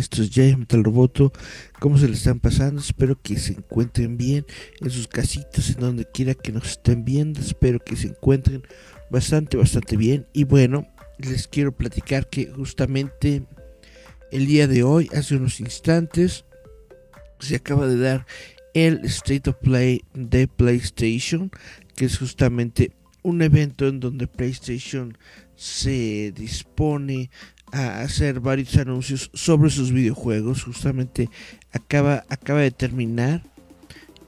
¿Cómo están? Esto es Jay Metal Roboto. ¿Cómo se le están pasando? Espero que se encuentren bien en sus casitas, en donde quiera que nos estén viendo. Espero que se encuentren bastante, bastante bien. Y bueno, les quiero platicar que justamente el día de hoy, hace unos instantes, se acaba de dar el State of Play de PlayStation, que es justamente un evento en donde PlayStation se dispone a hacer varios anuncios sobre sus videojuegos. Justamente acaba, acaba de terminar.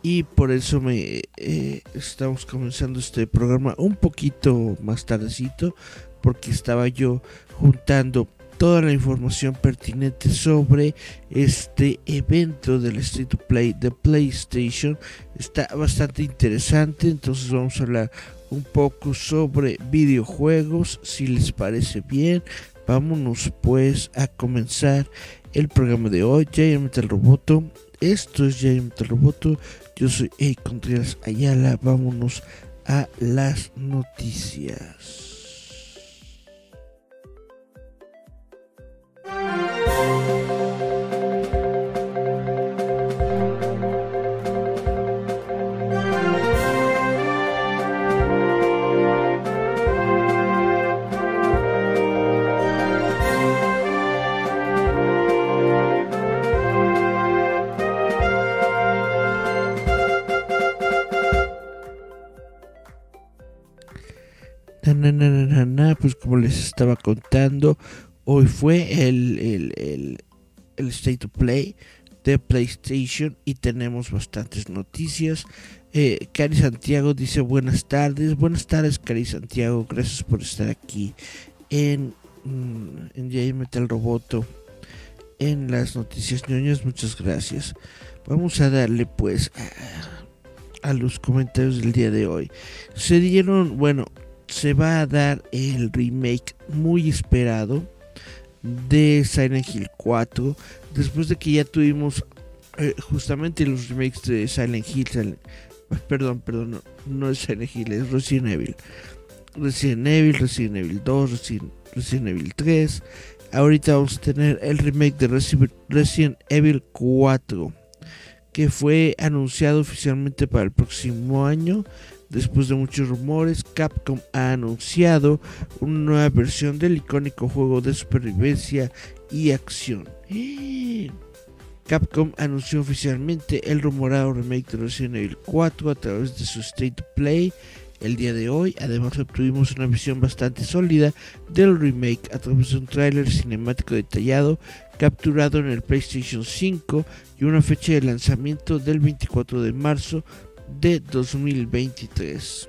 Y por eso me eh, estamos comenzando este programa un poquito más tardecito. Porque estaba yo juntando toda la información pertinente sobre este evento del Street Play de PlayStation. Está bastante interesante. Entonces vamos a hablar un poco sobre videojuegos, si les parece bien. Vámonos pues a comenzar el programa de hoy, Giant Metal Roboto. Esto es Giant Metal Roboto. Yo soy Ey Contreras Ayala. Vámonos a las noticias. Estaba contando, hoy fue el, el, el, State of Play de PlayStation y tenemos bastantes noticias. Eh, Cari Santiago dice buenas tardes, buenas tardes Cari Santiago, gracias por estar aquí en, mm, en J Metal Roboto en las noticias ñoñas, muchas gracias. Vamos a darle pues a los comentarios del día de hoy. Se dieron, bueno, se va a dar el remake muy esperado de Silent Hill 4 después de que ya tuvimos eh, justamente los remakes de Silent Hill perdón perdón no, es Silent Hill es Resident Evil. Resident Evil Resident Evil 2 Resident, Evil 3 ahorita vamos a tener el remake de Resident Evil 4 que fue anunciado oficialmente para el próximo año Después de muchos rumores, Capcom ha anunciado una nueva versión del icónico juego de supervivencia y acción. Capcom anunció oficialmente el rumorado remake de Resident Evil 4 a través de su State Play el día de hoy. Además obtuvimos una visión bastante sólida del remake a través de un tráiler cinemático detallado capturado en el PlayStation 5 y una fecha de lanzamiento del 24 de marzo de 2023.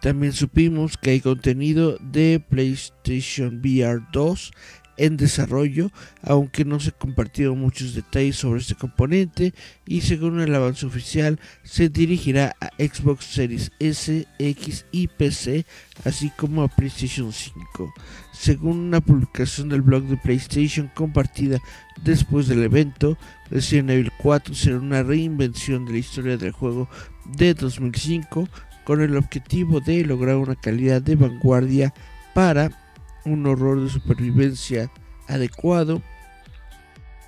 También supimos que hay contenido de PlayStation VR 2 en desarrollo, aunque no se compartieron muchos detalles sobre este componente y según el avance oficial se dirigirá a Xbox Series S, X y PC, así como a PlayStation 5. Según una publicación del blog de PlayStation compartida después del evento, Resident Evil 4 será una reinvención de la historia del juego de 2005 con el objetivo de lograr una calidad de vanguardia para un horror de supervivencia adecuado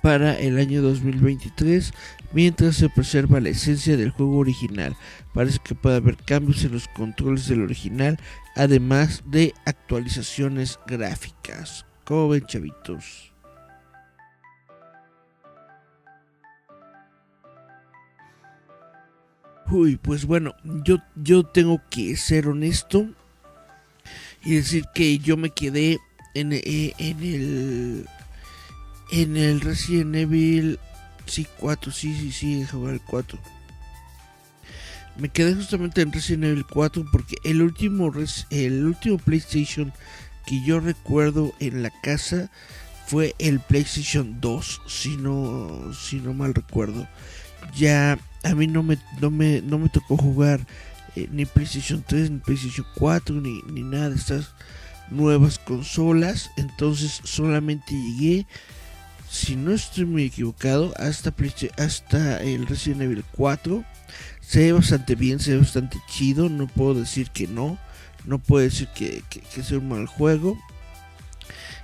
para el año 2023 mientras se preserva la esencia del juego original. Parece que puede haber cambios en los controles del original, además de actualizaciones gráficas. ¿Cómo ven, chavitos? Uy, pues bueno, yo, yo tengo que ser honesto y decir que yo me quedé en, eh, en el en el Resident Evil sí 4 sí sí sí el 4 me quedé justamente en Resident Evil 4 porque el último, el último PlayStation que yo recuerdo en la casa fue el PlayStation 2, si no, si no mal recuerdo. Ya a mí no me, no me, no me tocó jugar eh, ni PlayStation 3, ni PlayStation 4, ni, ni nada de estas nuevas consolas. Entonces solamente llegué, si no estoy muy equivocado, hasta, el Resident Evil 4. Se ve bastante bien, se ve bastante chido. No puedo decir que no. No puedo decir que, que sea un mal juego.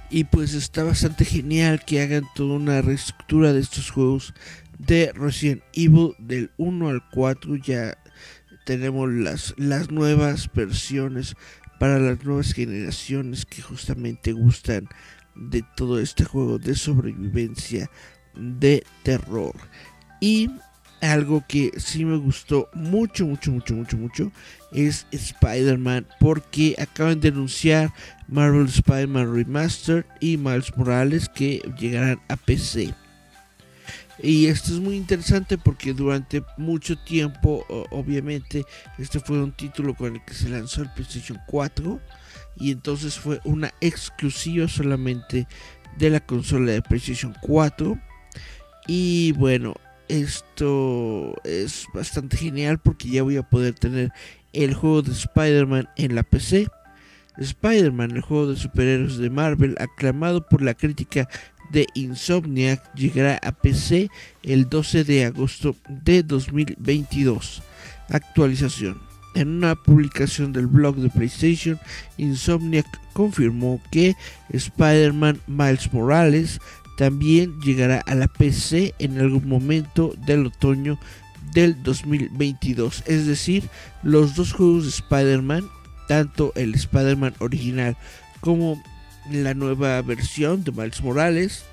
Y pues está bastante genial que hagan toda una reestructura de estos juegos de Resident Evil del 1 al 4. Ya tenemos las, las nuevas versiones para las nuevas generaciones que justamente gustan de todo este juego de sobrevivencia de terror. Y algo que sí me gustó mucho, mucho, mucho, mucho, mucho es Spider-Man porque acaban de anunciar Marvel Spider-Man Remastered y Miles Morales que llegarán a PC. Y esto es muy interesante porque durante mucho tiempo, obviamente, este fue un título con el que se lanzó el PlayStation 4 y entonces fue una exclusiva solamente de la consola de PlayStation 4. Y bueno, esto es bastante genial porque ya voy a poder tener el juego de Spider-Man en la PC. Spider-Man, el juego de superhéroes de Marvel, aclamado por la crítica de Insomniac, llegará a PC el 12 de agosto de 2022. Actualización. En una publicación del blog de PlayStation, Insomniac confirmó que Spider-Man Miles Morales también llegará a la PC en algún momento del otoño del 2022. Es decir, los dos juegos de Spider-Man, tanto el Spider-Man original como la nueva versión de Miles Morales,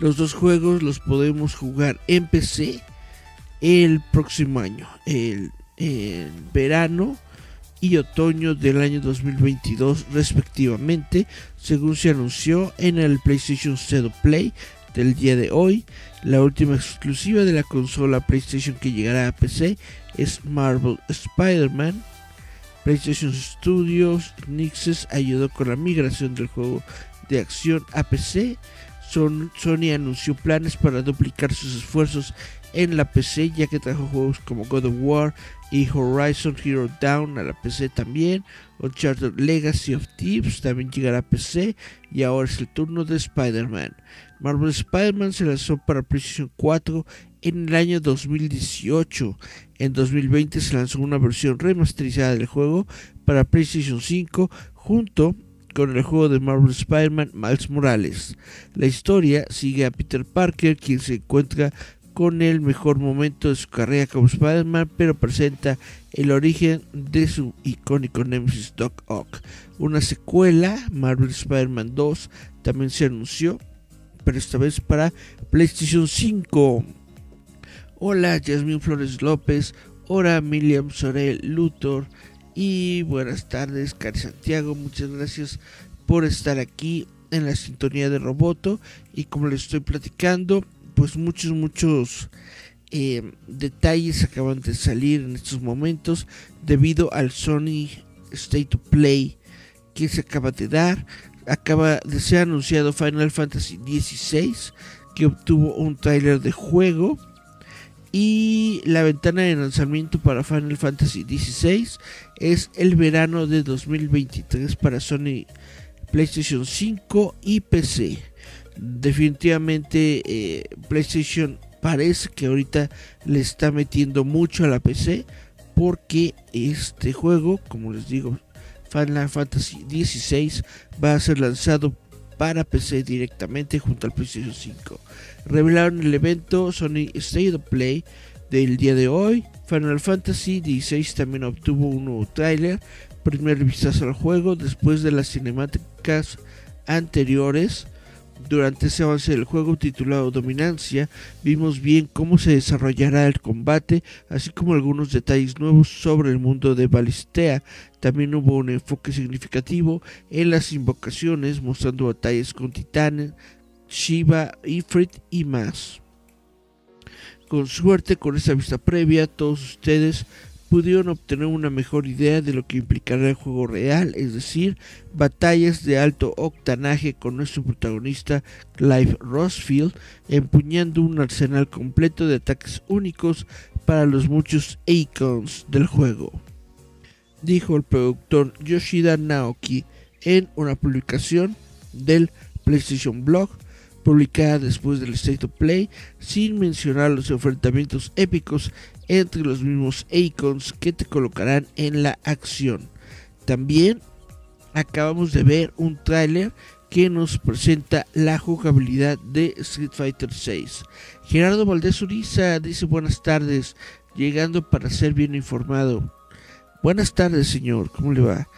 los dos juegos los podemos jugar en PC el próximo año, el, verano y otoño del año 2022 respectivamente, según se anunció en el PlayStation Zero Play del día de hoy. La última exclusiva de la consola PlayStation que llegará a PC es Marvel Spider-Man. PlayStation Studios Nixes ayudó con la migración del juego de acción a PC. Sony anunció planes para duplicar sus esfuerzos en la PC ya que trajo juegos como God of War y Horizon Hero Down a la PC también. Uncharted Legacy of Thieves también llegará a PC y ahora es el turno de Spider-Man. Marvel Spider-Man se lanzó para PlayStation 4 en el año 2018. En 2020 se lanzó una versión remasterizada del juego para PlayStation 5 junto con el juego de Marvel Spider-Man Miles Morales. La historia sigue a Peter Parker, quien se encuentra con el mejor momento de su carrera como Spider-Man, pero presenta el origen de su icónico Nemesis Doc Ock. Una secuela, Marvel Spider-Man 2, también se anunció, pero esta vez para PlayStation 5. Hola, Jasmine Flores López. Hola, Miriam Sorel Luthor. Y buenas tardes, Cari Santiago. Muchas gracias por estar aquí en la sintonía de Roboto. Y como les estoy platicando, pues muchos, muchos eh, detalles acaban de salir en estos momentos debido al Sony State to Play que se acaba de dar. Acaba de ser anunciado Final Fantasy XVI que obtuvo un trailer de juego y la ventana de lanzamiento para Final Fantasy XVI es el verano de 2023 para Sony PlayStation 5 y PC definitivamente eh, PlayStation parece que ahorita le está metiendo mucho a la PC porque este juego, como les digo, Final Fantasy XVI va a ser lanzado para PC directamente junto al PlayStation 5. Revelaron el evento Sony State of Play del día de hoy. Final Fantasy XVI también obtuvo un nuevo tráiler, primer vistazo al juego después de las cinemáticas anteriores durante ese avance del juego titulado Dominancia, vimos bien cómo se desarrollará el combate, así como algunos detalles nuevos sobre el mundo de Balistea. También hubo un enfoque significativo en las invocaciones, mostrando batallas con titanes, Shiva, Ifrit y más. Con suerte, con esa vista previa, todos ustedes pudieron obtener una mejor idea de lo que implicará el juego real, es decir, batallas de alto octanaje con nuestro protagonista Clive Rossfield, empuñando un arsenal completo de ataques únicos para los muchos icons del juego. Dijo el productor Yoshida Naoki en una publicación del PlayStation Blog publicada después del State of Play, sin mencionar los enfrentamientos épicos entre los mismos icons que te colocarán en la acción. También acabamos de ver un tráiler que nos presenta la jugabilidad de Street Fighter 6. Gerardo Valdés Uriza dice buenas tardes, llegando para ser bien informado. Buenas tardes señor, ¿cómo le va?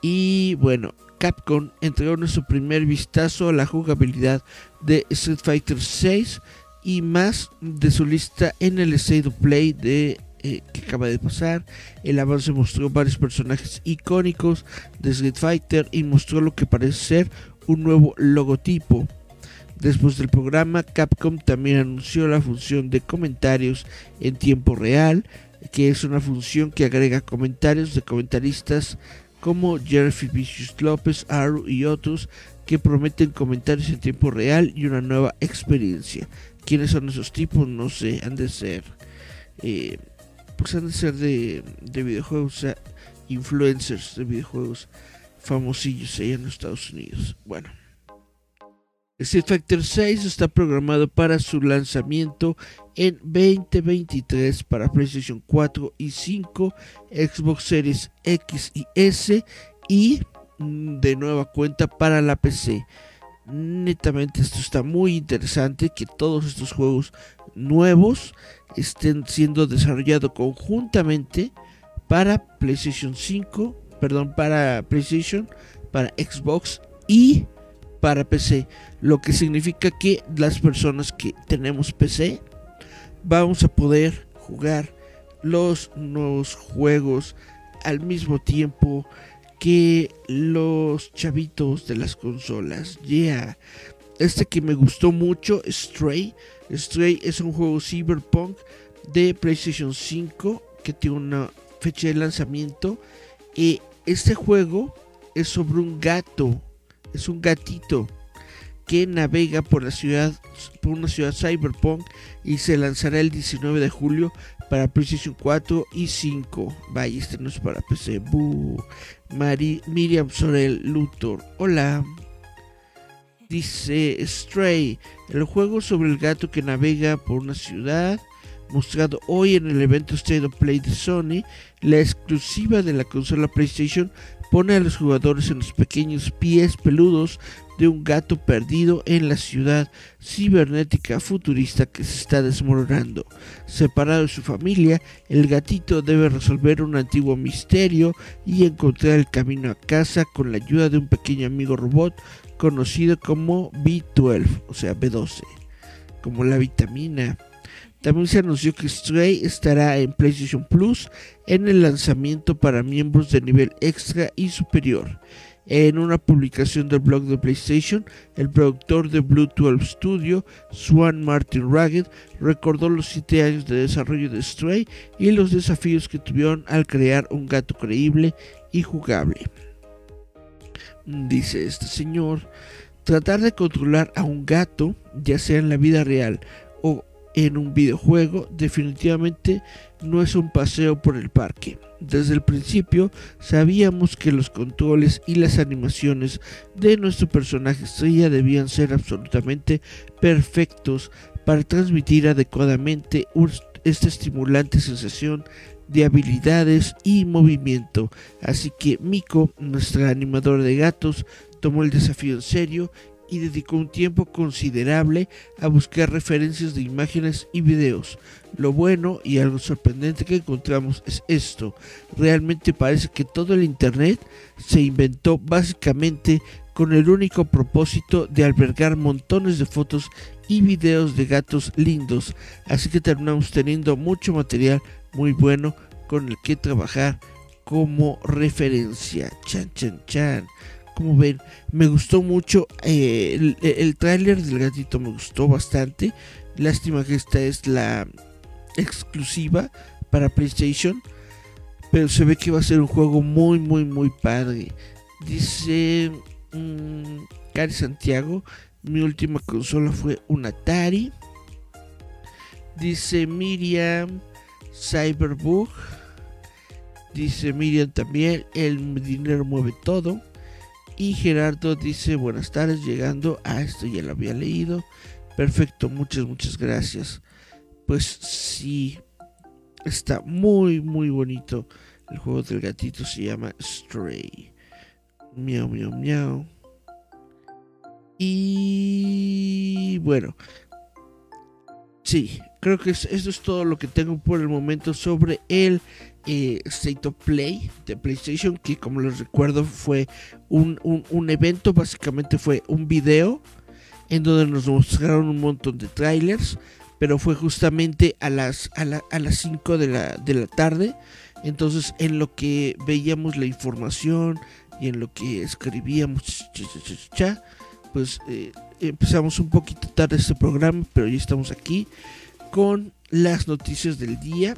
Y bueno, Capcom entregó nuestro primer vistazo a la jugabilidad de Street Fighter 6 y más de su lista en el State of Play de eh, que acaba de pasar. El avance mostró varios personajes icónicos de Street Fighter y mostró lo que parece ser un nuevo logotipo. Después del programa, Capcom también anunció la función de comentarios en tiempo real, que es una función que agrega comentarios de comentaristas como Jerry Vicious López, Aru y otros que prometen comentarios en tiempo real y una nueva experiencia. ¿Quiénes son esos tipos? No sé, han de ser, eh, pues han de ser de, de videojuegos, o sea, influencers de videojuegos famosillos allá en los Estados Unidos. Bueno. Street Fighter 6 está programado para su lanzamiento en 2023 para PlayStation 4 y 5, Xbox Series X y S y mm, de nueva cuenta para la PC. Netamente esto está muy interesante que todos estos juegos nuevos estén siendo desarrollados conjuntamente para PlayStation 5, perdón, para PlayStation, para Xbox y para PC, lo que significa que las personas que tenemos PC vamos a poder jugar los nuevos juegos al mismo tiempo que los chavitos de las consolas. Yeah. Este que me gustó mucho, Stray. Stray es un juego cyberpunk de PlayStation 5 que tiene una fecha de lanzamiento. Y este juego es sobre un gato es un gatito que navega por la ciudad, por una ciudad cyberpunk y se lanzará el 19 de julio para PlayStation 4 y 5. Vaya, este no es para PC. Miriam Sorel Luthor. Hola. Dice Stray, el juego sobre el gato que navega por una ciudad, mostrado hoy en el evento State of Play de Sony, la exclusiva de la consola PlayStation pone a los jugadores en los pequeños pies peludos de un gato perdido en la ciudad cibernética futurista que se está desmoronando. Separado de su familia, el gatito debe resolver un antiguo misterio y encontrar el camino a casa con la ayuda de un pequeño amigo robot conocido como B12, o sea B12, como la vitamina también se anunció que Stray estará en PlayStation Plus en el lanzamiento para miembros de nivel extra y superior. En una publicación del blog de PlayStation, el productor de Blue 12 Studio, Swan Martin Ragged, recordó los 7 años de desarrollo de Stray y los desafíos que tuvieron al crear un gato creíble y jugable. Dice este señor, tratar de controlar a un gato, ya sea en la vida real o en un videojuego definitivamente no es un paseo por el parque. Desde el principio sabíamos que los controles y las animaciones de nuestro personaje estrella debían ser absolutamente perfectos para transmitir adecuadamente esta estimulante sensación de habilidades y movimiento. Así que Miko, nuestra animadora de gatos, tomó el desafío en serio y dedicó un tiempo considerable a buscar referencias de imágenes y videos. Lo bueno y algo sorprendente que encontramos es esto. Realmente parece que todo el Internet se inventó básicamente con el único propósito de albergar montones de fotos y videos de gatos lindos. Así que terminamos teniendo mucho material muy bueno con el que trabajar como referencia. Chan, chan, chan como ven, me gustó mucho eh, el, el tráiler del gatito, me gustó bastante. Lástima que esta es la exclusiva para PlayStation. Pero se ve que va a ser un juego muy, muy, muy padre. Dice mmm, Cari Santiago. Mi última consola fue un Atari. Dice Miriam Cyberbug. Dice Miriam también. El dinero mueve todo. Y Gerardo dice buenas tardes. Llegando a esto ya lo había leído. Perfecto, muchas, muchas gracias. Pues sí, Está muy, muy bonito. El juego del gatito se llama Stray. Miau, miau, miau. Y bueno. Sí, creo que eso es todo lo que tengo por el momento sobre el eh, State of Play de PlayStation, que como les recuerdo fue un, un, evento, básicamente fue un video en donde nos mostraron un montón de trailers pero fue justamente a las, a, las 5 de la, de la tarde. Entonces, en lo que veíamos la información y en lo que escribíamos, pues eh, empezamos un poquito tarde este programa, pero ya estamos aquí con las noticias del día.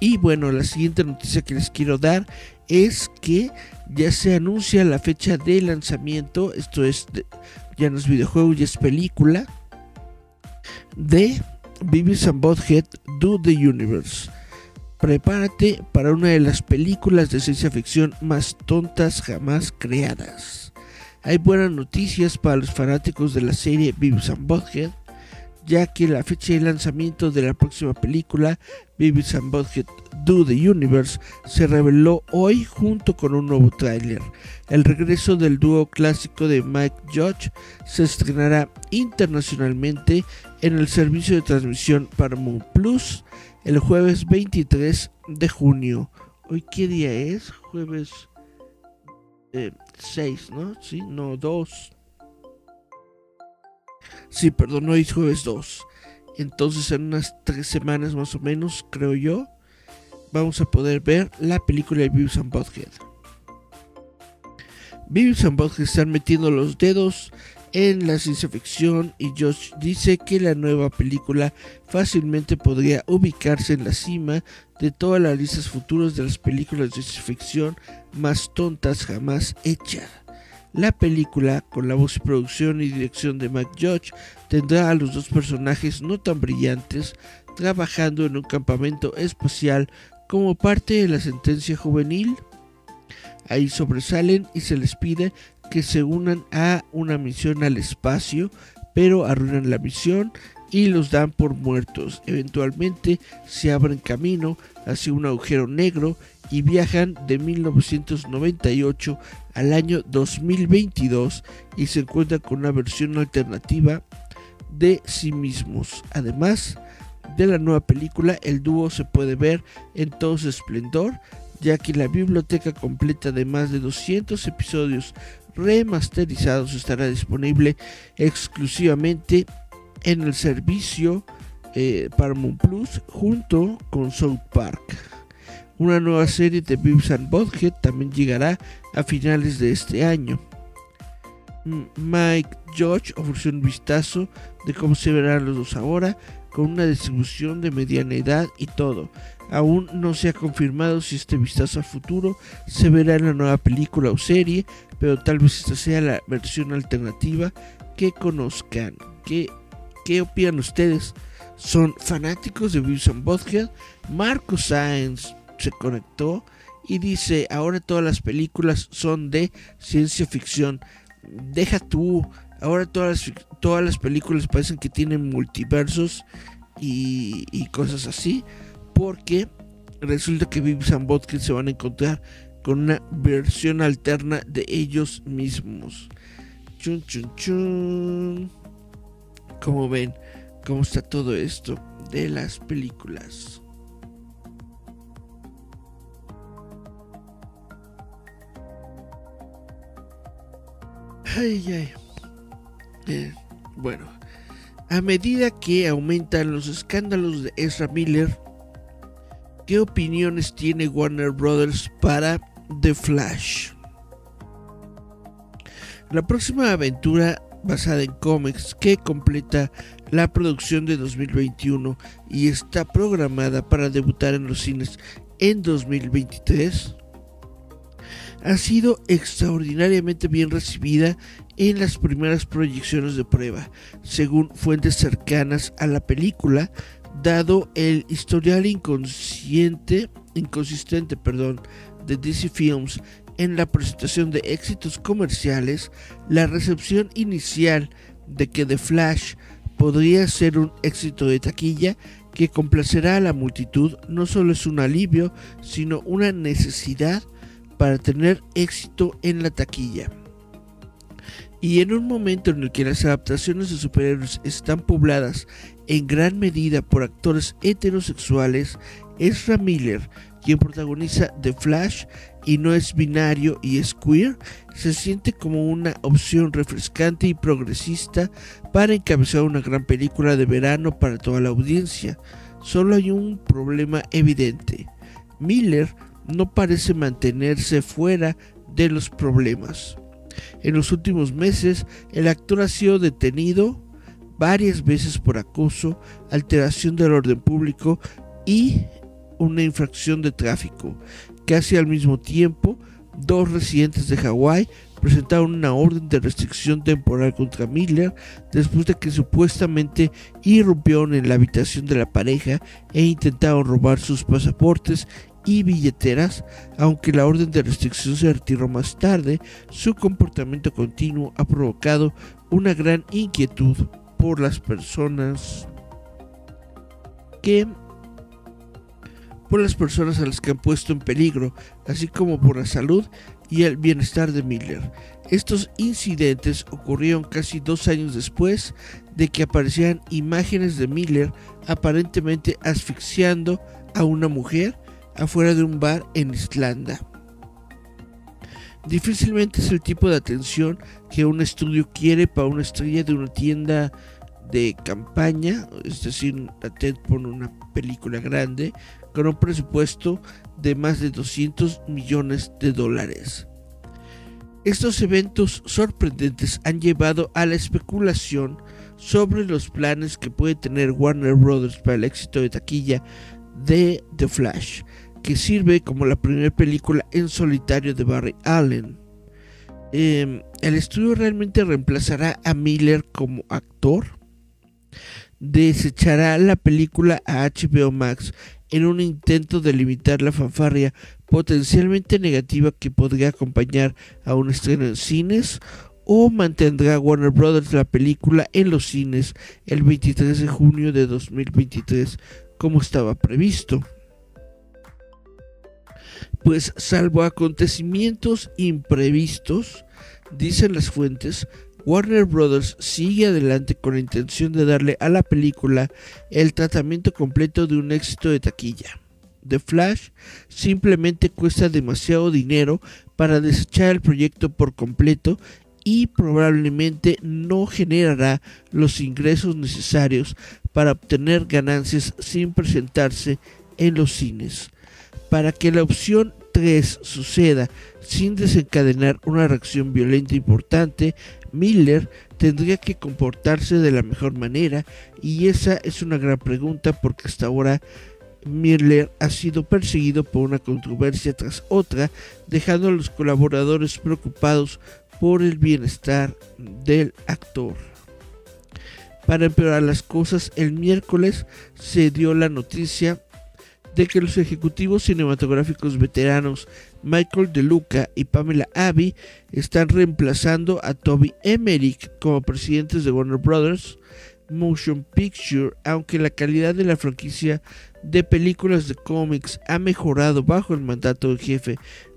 Y bueno, la siguiente noticia que les quiero dar es que ya se anuncia la fecha de lanzamiento, esto es, ya no es videojuego, ya es película, de Beavis and Butthead Do the Universe. Prepárate para una de las películas de ciencia ficción más tontas jamás creadas. Hay buenas noticias para los fanáticos de la serie Beavis and Butthead, ya que la fecha de lanzamiento de la próxima película, Beavis and Butthead Do the Universe, se reveló hoy junto con un nuevo tráiler. El regreso del dúo clásico de Mike Judge se estrenará internacionalmente en el servicio de transmisión Paramount Plus el jueves 23 de junio. ¿Hoy qué día es? Jueves 6, eh, ¿no? Sí, no, 2. Sí, perdón, hoy es jueves 2. Entonces en unas 3 semanas más o menos, creo yo, vamos a poder ver la película de Beavis and Butthead. Beavis and Butthead están metiendo los dedos en la ciencia ficción y Josh dice que la nueva película fácilmente podría ubicarse en la cima de todas las listas futuras de las películas de ciencia ficción más tontas jamás hechas. La película, con la voz y producción y dirección de Mike Judge, tendrá a los dos personajes no tan brillantes trabajando en un campamento espacial como parte de la sentencia juvenil. Ahí sobresalen y se les pide que se unan a una misión al espacio, pero arruinan la misión y los dan por muertos. Eventualmente se abren camino hacia un agujero negro y viajan de 1998 al año 2022 y se encuentran con una versión alternativa de sí mismos. Además de la nueva película, el dúo se puede ver en todo su esplendor, ya que la biblioteca completa de más de 200 episodios remasterizados estará disponible exclusivamente en el servicio eh, Paramount Plus junto con South Park. Una nueva serie de Beavis and Butthead también llegará a finales de este año. Mike George ofreció un vistazo de cómo se verán los dos ahora, con una distribución de mediana edad y todo. Aún no se ha confirmado si este vistazo al futuro se verá en la nueva película o serie, pero tal vez esta sea la versión alternativa que conozcan. ¿Qué, qué opinan ustedes? ¿Son fanáticos de and Butthead? Marco Sáenz se conectó y dice, ahora todas las películas son de ciencia ficción. Deja tú, ahora todas las, todas las películas parecen que tienen multiversos y, cosas así, porque resulta que Beavis and Butthead se van a encontrar con una versión alterna de ellos mismos. Chun, chun, chun. Como ven, cómo está todo esto de las películas. Ay, ay. Eh, bueno, a medida que aumentan los escándalos de Ezra Miller, ¿qué opiniones tiene Warner Brothers para The Flash. La próxima aventura basada en cómics que completa la producción de 2021 y está programada para debutar en los cines en 2023, ha sido extraordinariamente bien recibida en las primeras proyecciones de prueba, según fuentes cercanas a la película, dado el historial inconsciente, inconsistente perdón, de DC Films en la presentación de éxitos comerciales, la recepción inicial de que The Flash podría ser un éxito de taquilla que complacerá a la multitud no solo es un alivio, sino una necesidad para tener éxito en la taquilla. Y en un momento en el que las adaptaciones de superhéroes están pobladas en gran medida por actores heterosexuales, Ezra Miller, quien protagoniza The Flash y no es binario y es queer, se siente como una opción refrescante y progresista para encabezar una gran película de verano para toda la audiencia. Solo hay un problema evidente. Miller no parece mantenerse fuera de los problemas. En los últimos meses, el actor ha sido detenido varias veces por acoso, alteración del orden público y una infracción de tráfico. Casi al mismo tiempo, dos residentes de Hawái presentaron una orden de restricción temporal contra Miller después de que supuestamente irrumpieron en la habitación de la pareja e intentaron robar sus pasaportes y billeteras, aunque la orden de restricción se retiró más tarde, su comportamiento continuo ha provocado una gran inquietud por las personas que por las personas a las que han puesto en peligro, así como por la salud y el bienestar de Miller. Estos incidentes ocurrieron casi dos años después de que aparecieran imágenes de Miller aparentemente asfixiando a una mujer afuera de un bar en Islanda. Difícilmente es el tipo de atención que un estudio quiere para una estrella de una tienda de campaña, es decir, Ted pone una película grande con un presupuesto de más de 200 millones de dólares. Estos eventos sorprendentes han llevado a la especulación sobre los planes que puede tener Warner Bros. para el éxito de taquilla de The Flash, que sirve como la primera película en solitario de Barry Allen. Em, ¿El estudio realmente reemplazará a Miller como actor? ¿Desechará la película a HBO Max en un intento de limitar la fanfarria potencialmente negativa que podría acompañar a un estreno en cines o mantendrá Warner Brothers la película en los cines el 23 de junio de 2023 como estaba previsto. Pues salvo acontecimientos imprevistos, dicen las fuentes, Warner Bros. sigue adelante con la intención de darle a la película el tratamiento completo de un éxito de taquilla. The Flash simplemente cuesta demasiado dinero para desechar el proyecto por completo y probablemente no generará los ingresos necesarios para obtener ganancias sin presentarse en los cines. Para que la opción 3 suceda sin desencadenar una reacción violenta importante, Miller tendría que comportarse de la mejor manera y esa es una gran pregunta porque hasta ahora Miller ha sido perseguido por una controversia tras otra, dejando a los colaboradores preocupados por el bienestar del actor. Para empeorar las cosas, el miércoles se dio la noticia de que los ejecutivos cinematográficos veteranos Michael DeLuca y Pamela Abbey están reemplazando a Toby Emmerich como presidentes de Warner Brothers Motion Picture, aunque la calidad de la franquicia de películas de cómics ha mejorado bajo el mandato del jefe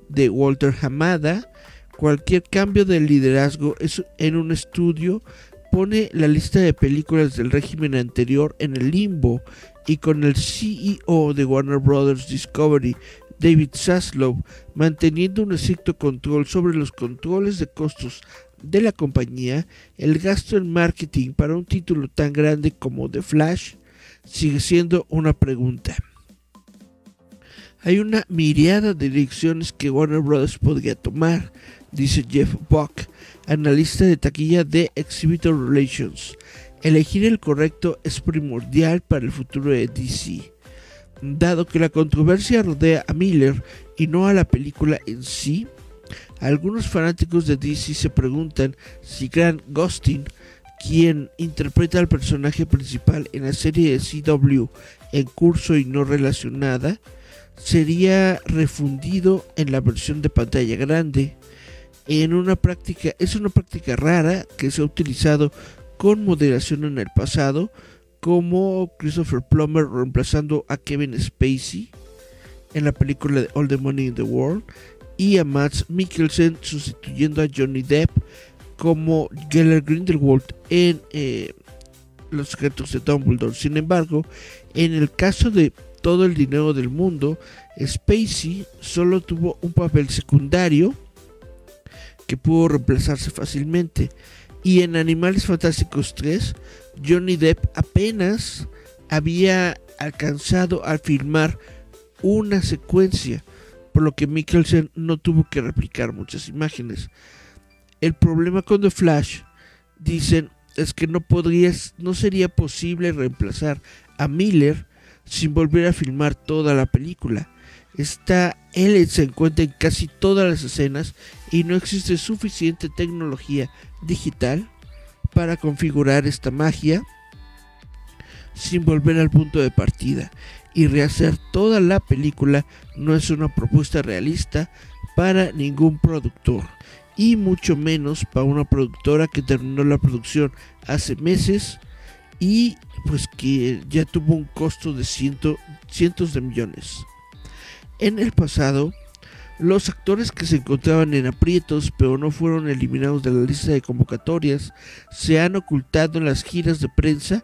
de Walter Hamada, cualquier cambio de liderazgo en un estudio pone la lista de películas del régimen anterior en el limbo y con el CEO de Warner Brothers Discovery, David Zaslow, manteniendo un estricto control sobre los controles de costos de la compañía, el gasto en marketing para un título tan grande como The Flash sigue siendo una pregunta. Hay una miriada de direcciones que Warner Brothers podría tomar, dice Jeff Buck, analista de taquilla de Exhibitor Relations. Elegir el correcto es primordial para el futuro de DC, dado que la controversia rodea a Miller y no a la película en sí. Algunos fanáticos de DC se preguntan si Grant Gustin, quien interpreta al personaje principal en la serie de CW en curso y no relacionada, sería refundido en la versión de pantalla grande. En una práctica, es una práctica rara que se ha utilizado con moderación en el pasado, como Christopher Plummer reemplazando a Kevin Spacey en la película de All the Money in the World y a Matt Mikkelsen sustituyendo a Johnny Depp como Geller Grindelwald en eh, Los secretos de Dumbledore. Sin embargo, en el caso de todo el dinero del mundo, Spacey solo tuvo un papel secundario que pudo reemplazarse fácilmente. Y en Animales Fantásticos 3, Johnny Depp apenas había alcanzado a filmar una secuencia, por lo que Mikkelsen no tuvo que replicar muchas imágenes. El problema con The Flash, dicen, es que no podrías, no sería posible reemplazar a Miller sin volver a filmar toda la película. Está, él se encuentra en casi todas las escenas y no existe suficiente tecnología digital para configurar esta magia sin volver al punto de partida y rehacer toda la película no es una propuesta realista para ningún productor y mucho menos para una productora que terminó la producción hace meses y pues que ya tuvo un costo de cientos de millones. En el pasado, los actores que se encontraban en aprietos pero no fueron eliminados de la lista de convocatorias se han ocultado en las giras de prensa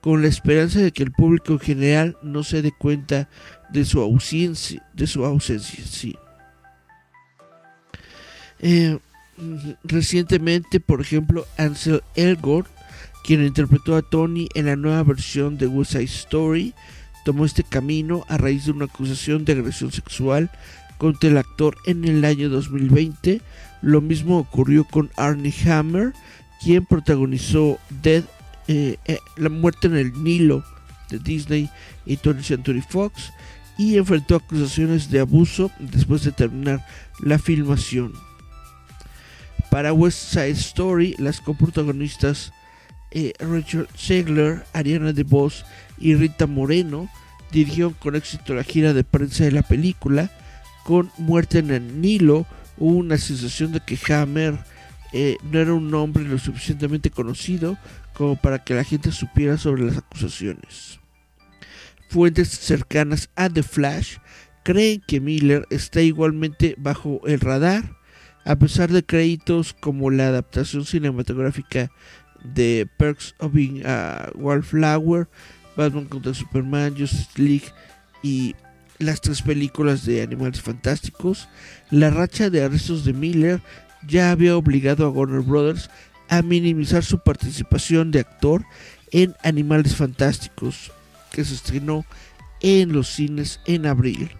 con la esperanza de que el público en general no se dé cuenta de su ausencia. De su ausencia sí. Eh, recientemente, por ejemplo, Ansel Elgort quien interpretó a Tony en la nueva versión de West Side Story, tomó este camino a raíz de una acusación de agresión sexual contra el actor en el año 2020. Lo mismo ocurrió con Arnie Hammer, quien protagonizó Dead, eh, eh, La muerte en el Nilo de Disney y Tony Century Fox y enfrentó acusaciones de abuso después de terminar la filmación. Para West Side Story, las coprotagonistas eh, Richard Segler, Ariana DeVos y Rita Moreno dirigieron con éxito la gira de prensa de la película. Con Muerte en el Nilo hubo una sensación de que Hammer eh, no era un nombre lo suficientemente conocido como para que la gente supiera sobre las acusaciones. Fuentes cercanas a The Flash creen que Miller está igualmente bajo el radar, a pesar de créditos como la adaptación cinematográfica de Perks of Being a Wallflower, Batman contra Superman, Justice League y las tres películas de Animales Fantásticos, la racha de arrestos de Miller ya había obligado a Warner Brothers a minimizar su participación de actor en Animales Fantásticos, que se estrenó en los cines en abril.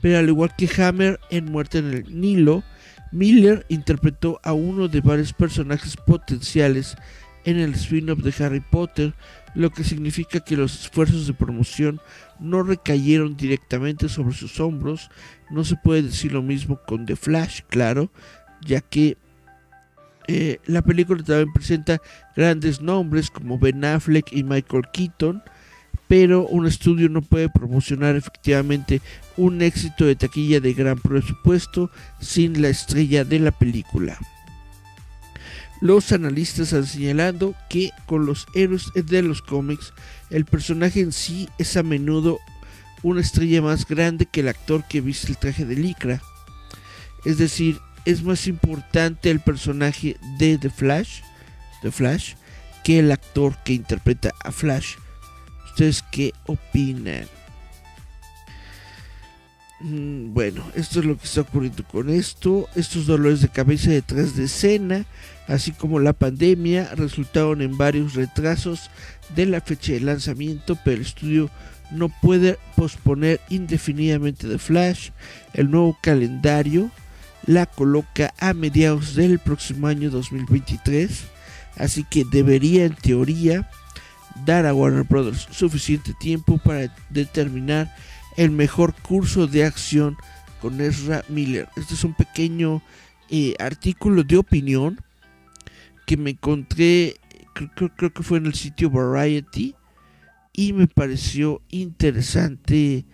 Pero al igual que Hammer en Muerte en el Nilo, Miller interpretó a uno de varios personajes potenciales en el spin-off de Harry Potter, lo que significa que los esfuerzos de promoción no recayeron directamente sobre sus hombros. No se puede decir lo mismo con The Flash, claro, ya que eh, la película también presenta grandes nombres como Ben Affleck y Michael Keaton, pero un estudio no puede promocionar efectivamente un éxito de taquilla de gran presupuesto sin la estrella de la película. Los analistas han señalado que con los héroes de los cómics, el personaje en sí es a menudo una estrella más grande que el actor que viste el traje de Lycra. Es decir, es más importante el personaje de The Flash, The Flash, que el actor que interpreta a Flash. ¿Ustedes qué opinan? Mm, bueno, esto es lo que está ocurriendo con esto. Estos dolores de cabeza detrás de escena así como la pandemia, resultaron en varios retrasos de la fecha de lanzamiento, pero el estudio no puede posponer indefinidamente The Flash. El nuevo calendario la coloca a mediados del próximo año 2023, así que debería en teoría dar a Warner Brothers suficiente tiempo para determinar el mejor curso de acción con Ezra Miller. Este es un pequeño eh, artículo de opinión que me encontré, creo, que fue en el sitio Variety, y me pareció interesante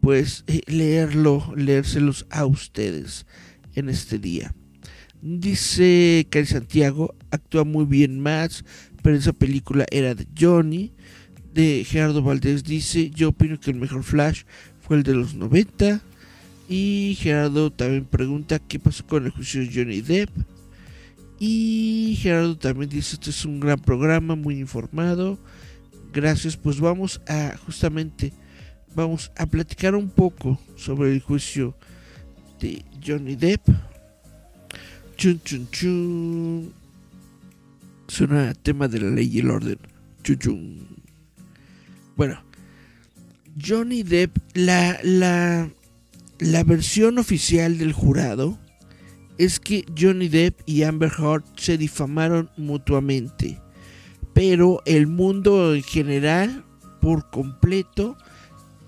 pues eh, leerlo, leérselos a ustedes en este día. Dice Cari Santiago, actúa muy bien Max, pero esa película era de Johnny. Gerardo Valdés dice, yo opino que el mejor Flash fue el de los 90. Y Gerardo también pregunta qué pasó con el juicio de Johnny Depp. Y Gerardo también dice, este es un gran programa, muy informado. Gracias, pues vamos a justamente, vamos a platicar un poco sobre el juicio de Johnny Depp. Chun chun chun. Suena tema de la ley y el orden. Chun chun. Bueno, Johnny Depp, la, la, la versión oficial del jurado es que Johnny Depp y Amber Heard se difamaron mutuamente. Pero el mundo en general, por completo,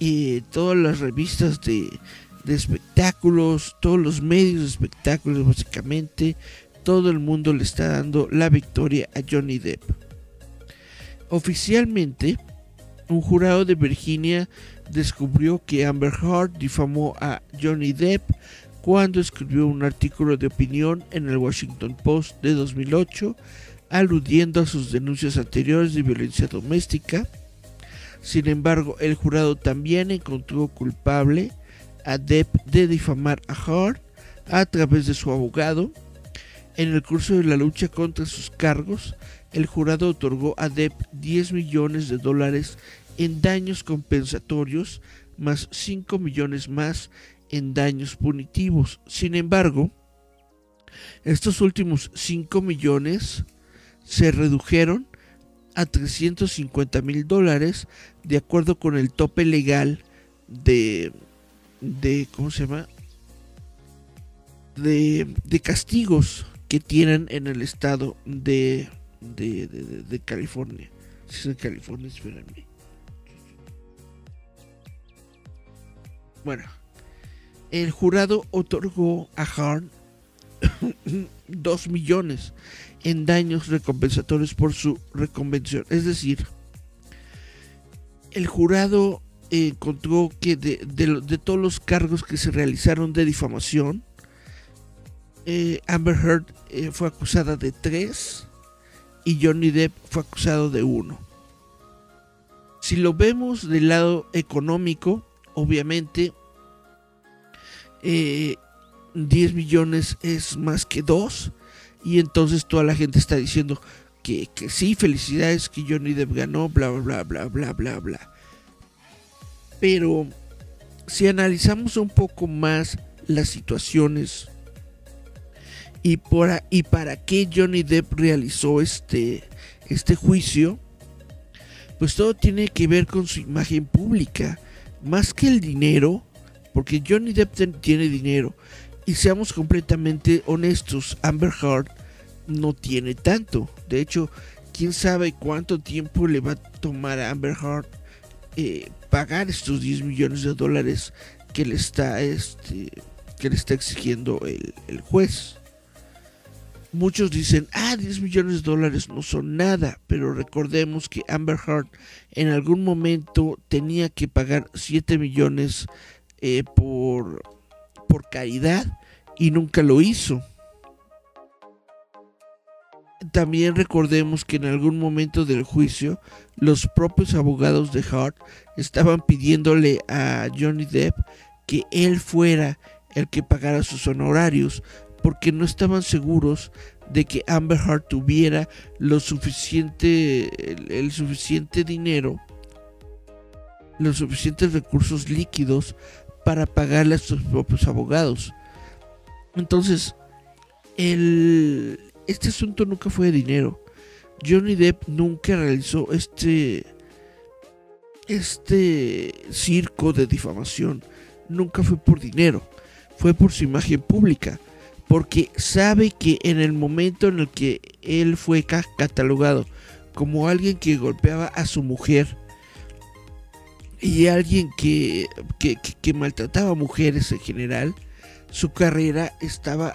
y todas las revistas de, de espectáculos, todos los medios de espectáculos básicamente, todo el mundo le está dando la victoria a Johnny Depp. Oficialmente, un jurado de Virginia descubrió que Amber Heard difamó a Johnny Depp cuando escribió un artículo de opinión en el Washington Post de 2008 aludiendo a sus denuncias anteriores de violencia doméstica. Sin embargo, el jurado también encontró culpable a Depp de difamar a Hart a través de su abogado. En el curso de la lucha contra sus cargos, el jurado otorgó a Depp 10 millones de dólares en daños compensatorios más 5 millones más en daños punitivos. Sin embargo, estos últimos 5 millones se redujeron a 350 mil dólares de acuerdo con el tope legal de, de ¿cómo se llama? De, de castigos que tienen en el estado de, de, de, California. Si es en California, espérenme. Bueno, el jurado otorgó a Harn 2 millones en daños recompensatorios por su reconvención. Es decir, el jurado encontró que de, todos los cargos que se realizaron de difamación, eh, Amber Heard eh, fue acusada de 3 y Johnny Depp fue acusado de 1. Si lo vemos del lado económico, obviamente eh, 10 millones es más que 2 y entonces toda la gente está diciendo que, que sí, felicidades que Johnny Depp ganó, bla, bla, bla, bla, bla, bla. Pero si analizamos un poco más las situaciones y, y para qué Johnny Depp realizó este, este juicio, pues todo tiene que ver con su imagen pública, más que el dinero, porque Johnny Depp tiene dinero, y seamos completamente honestos, Amber Heard no tiene tanto. De hecho, quién sabe cuánto tiempo le va a tomar a Amber Heard eh, pagar estos 10 millones de dólares que le está, este, que le está exigiendo el, el juez. Muchos dicen, ah, 10 millones de dólares no son nada, pero recordemos que Amber Heard en algún momento tenía que pagar 7 millones eh, por, por caridad y nunca lo hizo. También recordemos que en algún momento del juicio los propios abogados de Hart estaban pidiéndole a Johnny Depp que él fuera el que pagara sus honorarios porque no estaban seguros de que Amber Heard tuviera lo suficiente el, suficiente dinero los suficientes recursos líquidos para pagarle a sus propios abogados. Entonces, este asunto nunca fue de dinero. Johnny Depp nunca realizó este, este circo de difamación. Nunca fue por dinero. Fue por su imagen pública. Porque sabe que en el momento en el que él fue catalogado como alguien que golpeaba a su mujer y alguien que, que, maltrataba a mujeres en general, su carrera estaba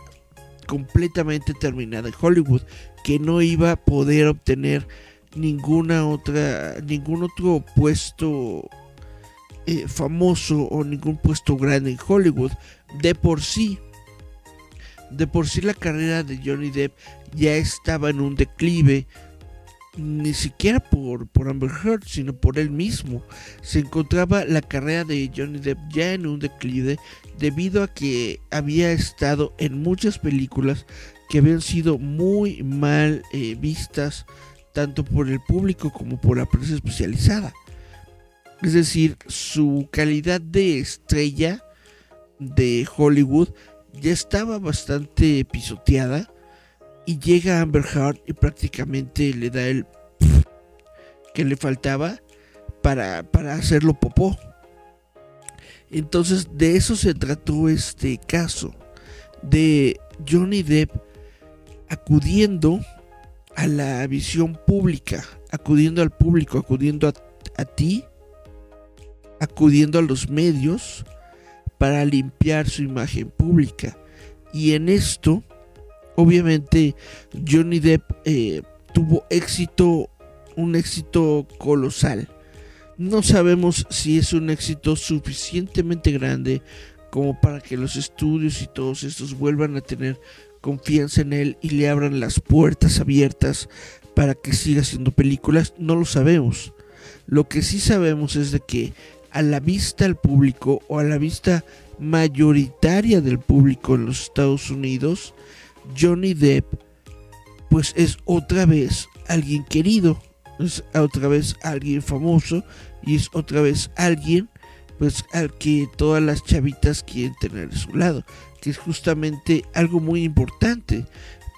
completamente terminada en Hollywood, que no iba a poder obtener ninguna otra, ningún otro puesto eh, famoso o ningún puesto grande en Hollywood. De por sí, de por sí la carrera de Johnny Depp ya estaba en un declive, ni siquiera por, por Amber Heard, sino por él mismo. Se encontraba la carrera de Johnny Depp ya en un declive debido a que había estado en muchas películas que habían sido muy mal eh, vistas tanto por el público como por la prensa especializada. Es decir, su calidad de estrella de Hollywood ya estaba bastante pisoteada y llega Amber Heard y prácticamente le da el que le faltaba para, para hacerlo popó. Entonces de eso se trató este caso, de Johnny Depp acudiendo a la visión pública, acudiendo al público, acudiendo a, a ti, acudiendo a los medios para limpiar su imagen pública. Y en esto obviamente Johnny Depp eh, tuvo éxito, un éxito colosal. No sabemos si es un éxito suficientemente grande como para que los estudios y todos estos vuelvan a tener confianza en él y le abran las puertas abiertas para que siga haciendo películas. No lo sabemos. Lo que sí sabemos es de que a la vista del público o a la vista mayoritaria del público en los Estados Unidos, Johnny Depp pues es otra vez alguien querido, es otra vez alguien famoso y es otra vez alguien pues al que todas las chavitas quieren tener a su lado, que es justamente algo muy importante,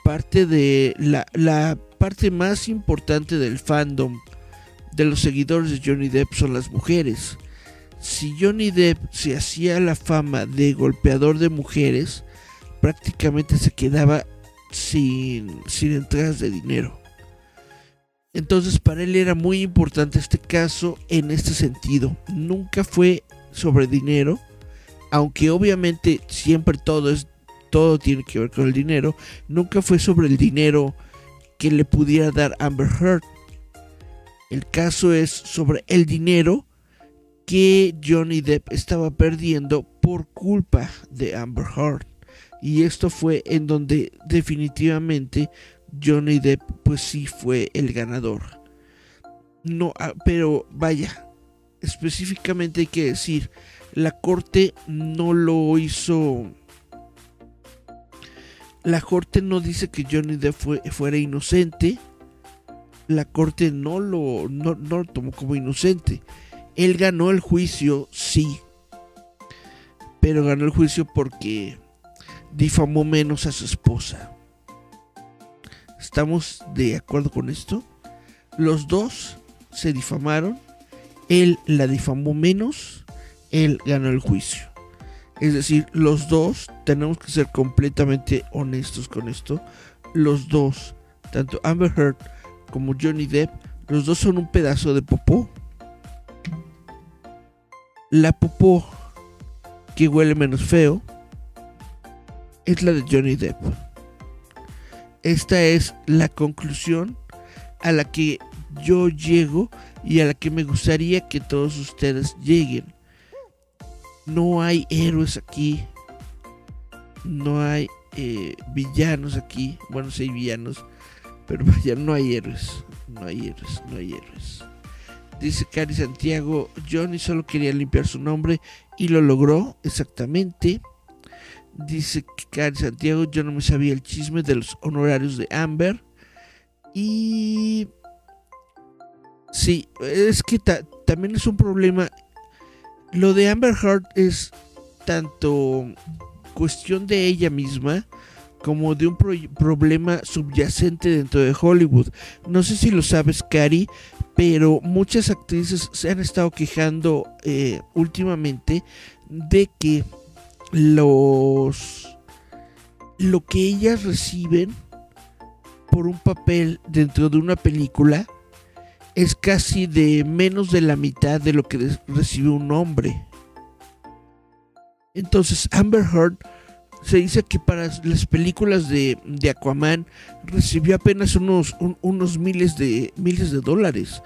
parte de la, la parte más importante del fandom de los seguidores de Johnny Depp son las mujeres. Si Johnny Depp se hacía la fama de golpeador de mujeres, prácticamente se quedaba sin, sin entradas de dinero. Entonces para él era muy importante este caso en este sentido. Nunca fue sobre dinero, aunque obviamente siempre todo es todo tiene que ver con el dinero. Nunca fue sobre el dinero que le pudiera dar Amber Heard. El caso es sobre el dinero que Johnny Depp estaba perdiendo por culpa de Amber Heard. Y esto fue en donde definitivamente Johnny Depp pues sí fue el ganador. No, ah, pero vaya, específicamente hay que decir, la corte no lo hizo... La corte no dice que Johnny Depp fue, fuera inocente. La corte no lo, no, no lo tomó como inocente. Él ganó el juicio, sí. Pero ganó el juicio porque difamó menos a su esposa. ¿Estamos de acuerdo con esto? Los dos se difamaron. Él la difamó menos. Él ganó el juicio. Es decir, los dos tenemos que ser completamente honestos con esto. Los dos, tanto Amber Heard como Johnny Depp, los dos son un pedazo de popó. La popó que huele menos feo es la de Johnny Depp. Esta es la conclusión a la que yo llego y a la que me gustaría que todos ustedes lleguen. No hay héroes aquí. No hay eh, villanos aquí. Bueno, sí hay villanos. Pero vaya, no hay héroes. No hay héroes, no hay héroes. Dice Cari Santiago, Johnny solo quería limpiar su nombre y lo logró exactamente. Dice Cari Santiago, yo no me sabía el chisme de los honorarios de Amber. Y... Sí, es que también es un problema. Lo de Amber Heard es tanto cuestión de ella misma como de un problema subyacente dentro de Hollywood. No sé si lo sabes, Cari, pero muchas actrices se han estado quejando eh, últimamente de que los lo que ellas reciben por un papel dentro de una película es casi de menos de la mitad de lo que recibió un hombre. Entonces Amber Heard se dice que para las películas de, Aquaman recibió apenas unos, unos miles, de, miles de dólares.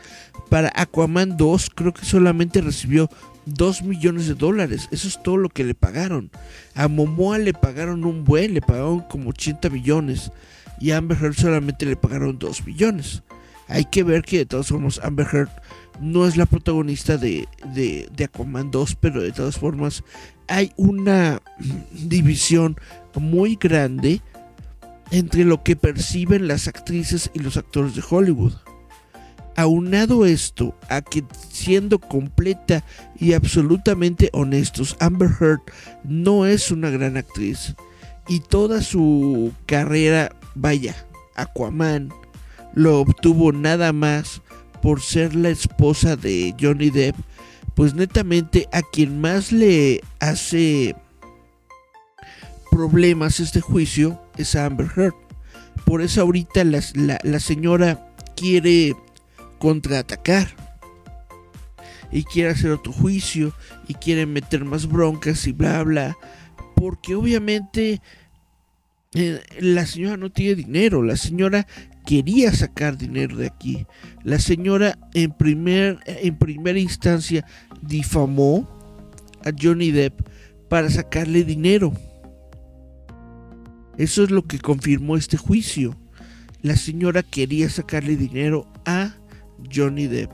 Para Aquaman 2 creo que solamente recibió 2 millones de dólares. Eso es todo lo que le pagaron. A Momoa le pagaron un buen, le pagaron como 80 millones. Y a Amber Heard solamente le pagaron 2 millones. Hay que ver que de todos formas Amber Heard no es la protagonista de, de, de Aquaman 2, pero de todas formas hay una división muy grande entre lo que perciben las actrices y los actores de Hollywood. Aunado esto a que siendo completa y absolutamente honestos, Amber Heard no es una gran actriz y toda su carrera, vaya, Aquaman, lo obtuvo nada más por ser la esposa de Johnny Depp, pues netamente a quien más le hace problemas este juicio es a Amber Heard. Por eso ahorita la, la señora quiere contraatacar y quiere hacer otro juicio y quiere meter más broncas y bla bla porque obviamente eh, la señora no tiene dinero la señora quería sacar dinero de aquí la señora en primer en primera instancia difamó a Johnny Depp para sacarle dinero eso es lo que confirmó este juicio la señora quería sacarle dinero a Johnny Depp.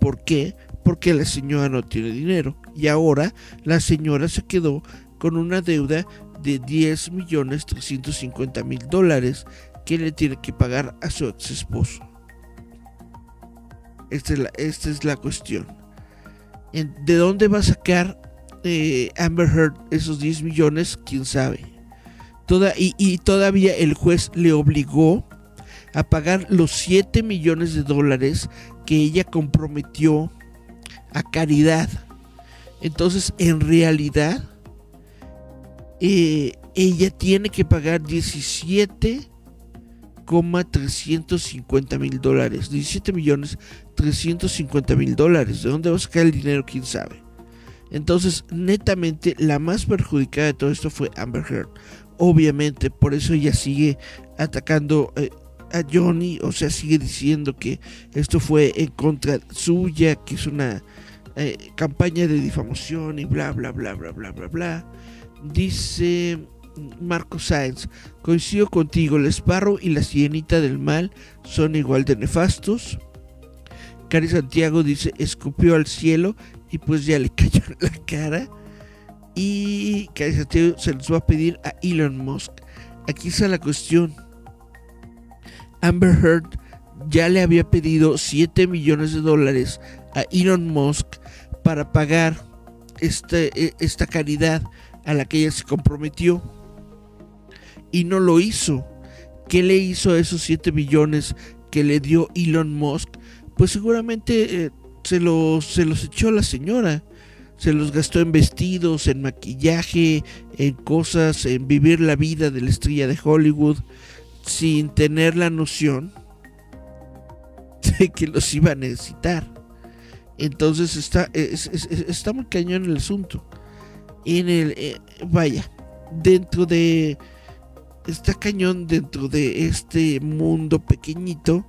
¿Por qué? Porque la señora no tiene dinero. Y ahora la señora se quedó con una deuda de 10 millones 350 mil dólares que le tiene que pagar a su ex esposo. Esta es la, esta es la cuestión. ¿De dónde va a sacar eh, Amber Heard esos 10 millones? ¿Quién sabe? Toda, y, todavía el juez le obligó a pagar los 7 millones de dólares que ella comprometió a caridad. Entonces, en realidad, eh, ella tiene que pagar 17,350 mil dólares. 17 millones 350 mil dólares. ¿De dónde va a sacar el dinero? ¿Quién sabe? Entonces, netamente, la más perjudicada de todo esto fue Amber Heard. Obviamente, por eso ella sigue atacando eh, a Johnny, o sea, sigue diciendo que esto fue en contra suya, que es una eh, campaña de difamación y bla, bla, bla, bla, bla, bla, bla. Dice Marco Sáenz, coincido contigo, el esparro y la sirenita del mal son igual de nefastos. Cari Santiago dice, escupió al cielo y pues ya le cayó en la cara. Y Cari Santiago se los va a pedir a Elon Musk. Aquí está la cuestión Amber Heard ya le había pedido 7 millones de dólares a Elon Musk para pagar este, e, esta caridad a la que ella se comprometió. Y no lo hizo. ¿Qué le hizo a esos 7 millones que le dio Elon Musk? Pues seguramente eh, se, los, se los echó a la señora. Se los gastó en vestidos, en maquillaje, en cosas, en vivir la vida de la estrella de Hollywood sin tener la noción de que los iba a necesitar. Entonces está, está muy cañón el asunto. En el, eh, vaya, dentro de, está cañón dentro de este mundo pequeñito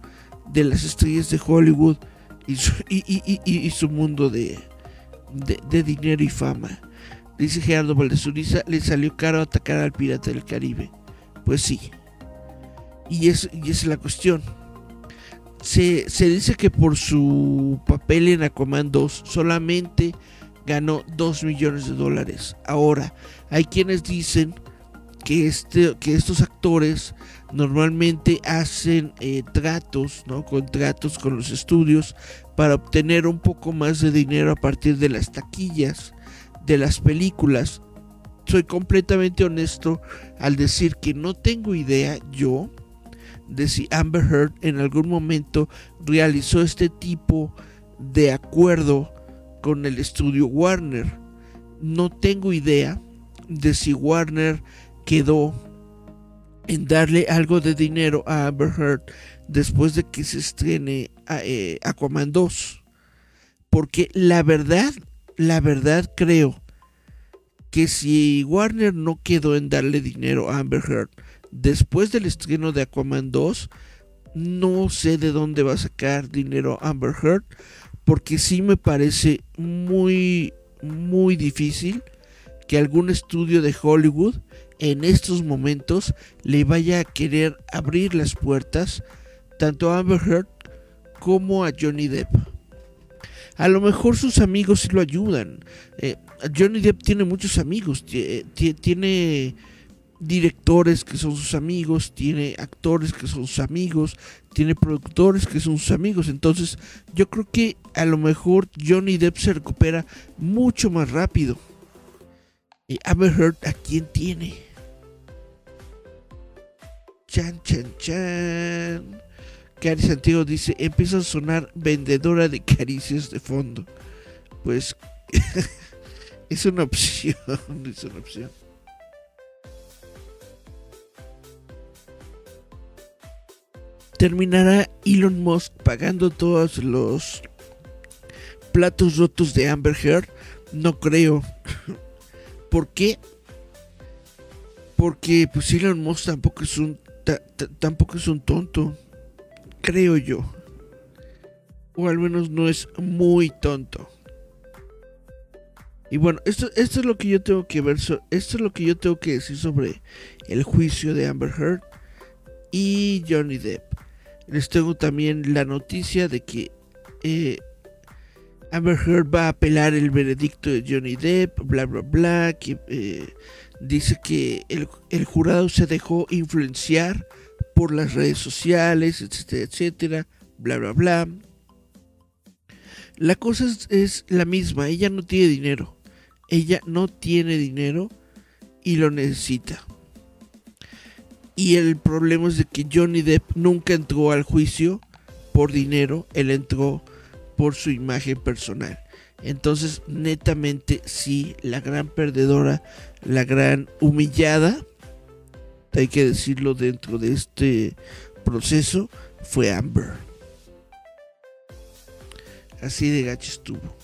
de las estrellas de Hollywood y su, mundo de, dinero y fama. Dice Gerardo Valdezuriza, le salió caro atacar al pirata del Caribe. Pues sí, y, es, es la cuestión. Se, dice que por su papel en Aquaman 2 solamente ganó 2 millones de dólares. Ahora, hay quienes dicen que, este, que estos actores normalmente hacen eh, tratos, ¿no? contratos con los estudios para obtener un poco más de dinero a partir de las taquillas de las películas. Soy completamente honesto al decir que no tengo idea yo de si Amber Heard en algún momento realizó este tipo de acuerdo con el estudio Warner. No tengo idea de si Warner quedó en darle algo de dinero a Amber Heard después de que se estrene eh, Aquaman 2. Porque la verdad, la verdad creo que si Warner no quedó en darle dinero a Amber Heard después del estreno de Aquaman 2, no sé de dónde va a sacar dinero Amber Heard, porque sí me parece muy, muy difícil que algún estudio de Hollywood en estos momentos le vaya a querer abrir las puertas tanto a Amber Heard como a Johnny Depp. A lo mejor sus amigos sí lo ayudan. Eh, Johnny Depp tiene muchos amigos, eh, tiene directores que son sus amigos, tiene actores que son sus amigos, tiene productores que son sus amigos. Entonces yo creo que a lo mejor Johnny Depp se recupera mucho más rápido. Y Amber Heard, ¿a quién tiene? Chan, chan, chan. Cari Santiago dice, empieza a sonar vendedora de caricias de fondo. Pues es una opción, es una opción. ¿Terminará Elon Musk pagando todos los platos rotos de Amber Heard? No creo. ¿Por qué? Porque pues Elon Musk tampoco es un tampoco es un tonto, creo yo. O al menos no es muy tonto. Y bueno, esto, esto es lo que yo tengo que ver, esto es lo que yo tengo que decir sobre el juicio de Amber Heard y Johnny Depp. Les tengo también la noticia de que eh, Amber Heard va a apelar el veredicto de Johnny Depp, bla, bla, bla, que eh, dice que el, jurado se dejó influenciar por las redes sociales, etcétera, etcétera, bla, bla, bla. La cosa es, es la misma, ella no tiene dinero, ella no tiene dinero y lo necesita. Y el problema es de que Johnny Depp nunca entró al juicio por dinero, él entró por su imagen personal. Entonces, netamente, sí, la gran perdedora, la gran humillada, hay que decirlo dentro de este proceso, fue Amber. Así de gacho estuvo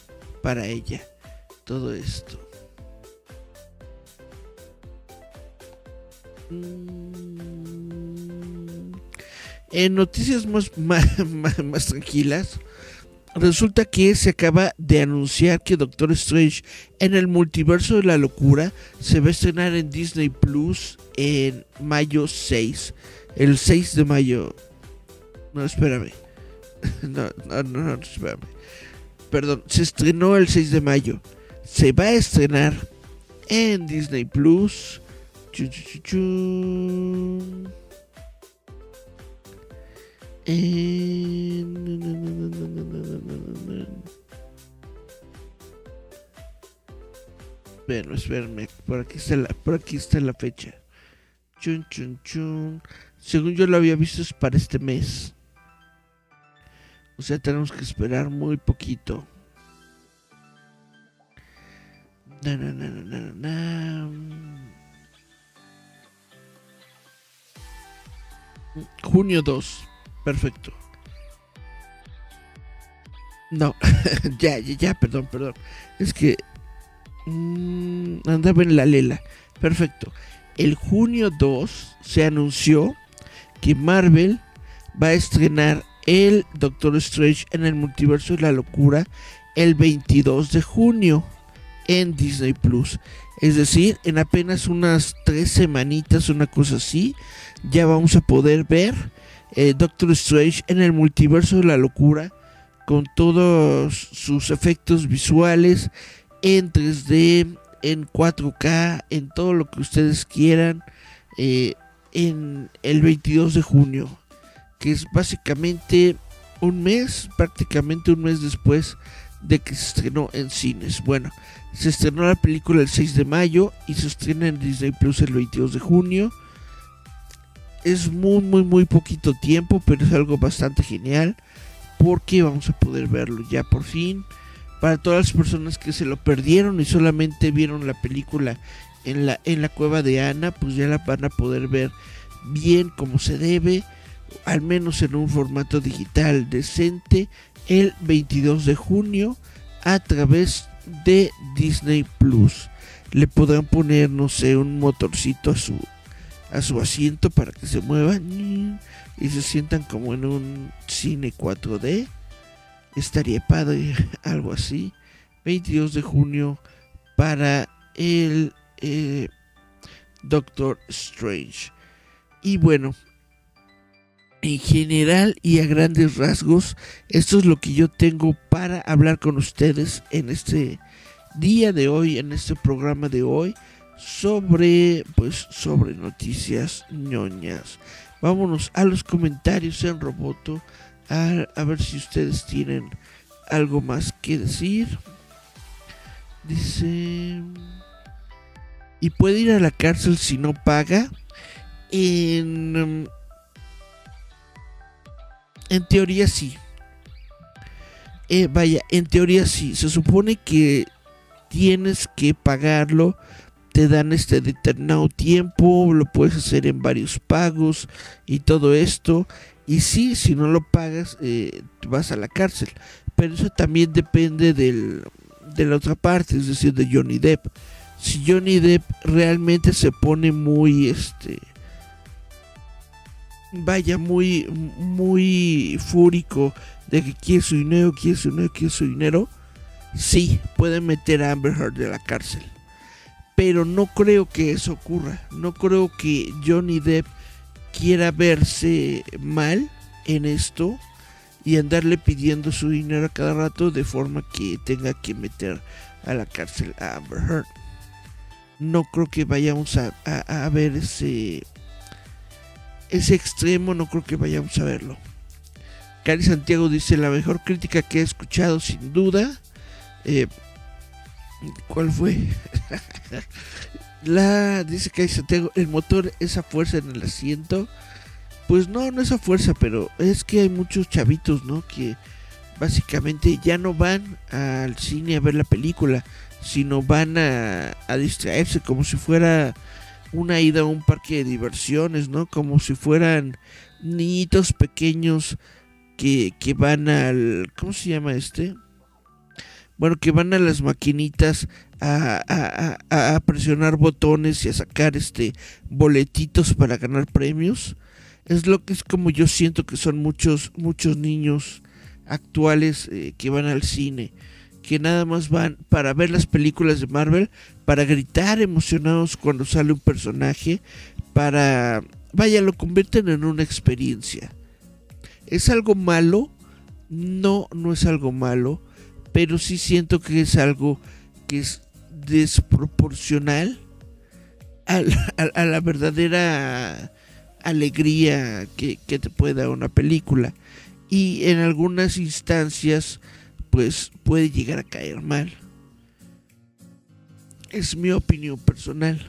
para ella todo esto. En noticias más, más, tranquilas, resulta que se acaba de anunciar que Doctor Strange en el multiverso de la locura se va a estrenar en Disney Plus en mayo 6. El 6 de mayo. No, espérame. No, no, no, no, espérame. Perdón, se estrenó el 6 de mayo. Se va a estrenar en Disney Plus bueno, espérenme, por aquí está la, por aquí está la fecha. Chun, chun, chun. Según yo lo había visto es para este mes. O sea, tenemos que esperar muy poquito. Junio 2. Perfecto. No, ya, ya, ya, perdón, perdón. Es que mmm, andaba en la lela. Perfecto. El junio 2 se anunció que Marvel va a estrenar el Doctor Strange en el multiverso de la locura el 22 de junio en Disney Plus. Es decir, en apenas unas tres semanitas, una cosa así, ya vamos a poder ver eh, Doctor Strange en el multiverso de la locura con todos sus efectos visuales en 3D, en 4K, en todo lo que ustedes quieran, eh, en el 22 de junio, que es básicamente un mes, prácticamente un mes después de que se estrenó en cines. Bueno, se estrenó la película el 6 de mayo y se estrena en Disney Plus el 22 de junio es muy, muy, muy poquito tiempo, pero es algo bastante genial porque vamos a poder verlo ya por fin. Para todas las personas que se lo perdieron y solamente vieron la película en la, en la cueva de Ana, pues ya la van a poder ver bien como se debe, al menos en un formato digital decente, el 22 de junio a través de Disney Plus. Le podrán poner, no sé, un motorcito a su, a su asiento para que se muevan y se sientan como en un cine 4D. Estaría padre, algo así. 22 de junio para el eh, Doctor Strange. Y bueno, en general y a grandes rasgos, esto es lo que yo tengo para hablar con ustedes en este día de hoy, en este programa de hoy, sobre, pues, sobre noticias ñoñas. Vámonos a los comentarios en Roboto a, ver si ustedes tienen algo más que decir. Dice... Y puede ir a la cárcel si no paga. En, en teoría sí. Eh, vaya, en teoría sí. Se supone que tienes que pagarlo. Te dan este determinado tiempo. Lo puedes hacer en varios pagos y todo esto. Y sí, si no lo pagas, eh, vas a la cárcel. Pero eso también depende del, de la otra parte, es decir, de Johnny Depp. Si Johnny Depp realmente se pone muy, este, vaya, muy, muy fúrico de que quiere su dinero, quiere su dinero, quiere su dinero, sí, puede meter a Amber Heard de la cárcel. Pero no creo que eso ocurra. No creo que Johnny Depp quiera verse mal en esto y andarle pidiendo su dinero a cada rato de forma que tenga que meter a la cárcel a Amber Heard. No creo que vayamos a, ver ese, ese extremo, no creo que vayamos a verlo. Cari Santiago dice la mejor crítica que he escuchado sin duda. Eh, ¿Cuál fue? la dice Cari Santiago, el motor, esa fuerza en el asiento pues no, no esa fuerza, pero es que hay muchos chavitos, ¿no? Que básicamente ya no van al cine a ver la película, sino van a, distraerse como si fuera una ida a un parque de diversiones, ¿no? Como si fueran niñitos pequeños que, que van al... ¿Cómo se llama este? Bueno, que van a las maquinitas a, a, a, presionar botones y a sacar este boletitos para ganar premios. Es lo que es como yo siento que son muchos muchos niños actuales eh, que van al cine que nada más van para ver las películas de Marvel para gritar emocionados cuando sale un personaje para vaya lo convierten en una experiencia. Es algo malo no no es algo malo pero sí siento que es algo que es desproporcional a la verdadera alegría que, te puede dar una película. Y en algunas instancias, pues puede llegar a caer mal. Es mi opinión personal.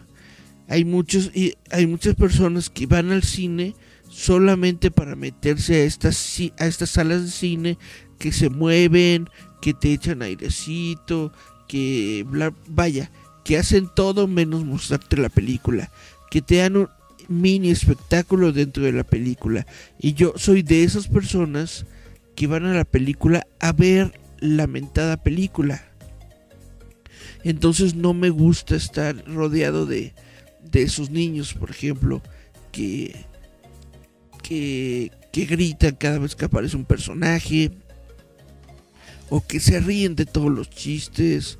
Hay muchos y hay muchas personas que van al cine solamente para meterse a estas a estas salas de cine que se mueven, que te echan airecito, que vaya, que hacen todo menos mostrarte la película, que te dan un, mini espectáculo dentro de la película. Y yo soy de esas personas que van a la película a ver la mentada película. Entonces no me gusta estar rodeado de, de esos niños, por ejemplo, que, que, que gritan cada vez que aparece un personaje. O que se ríen de todos los chistes.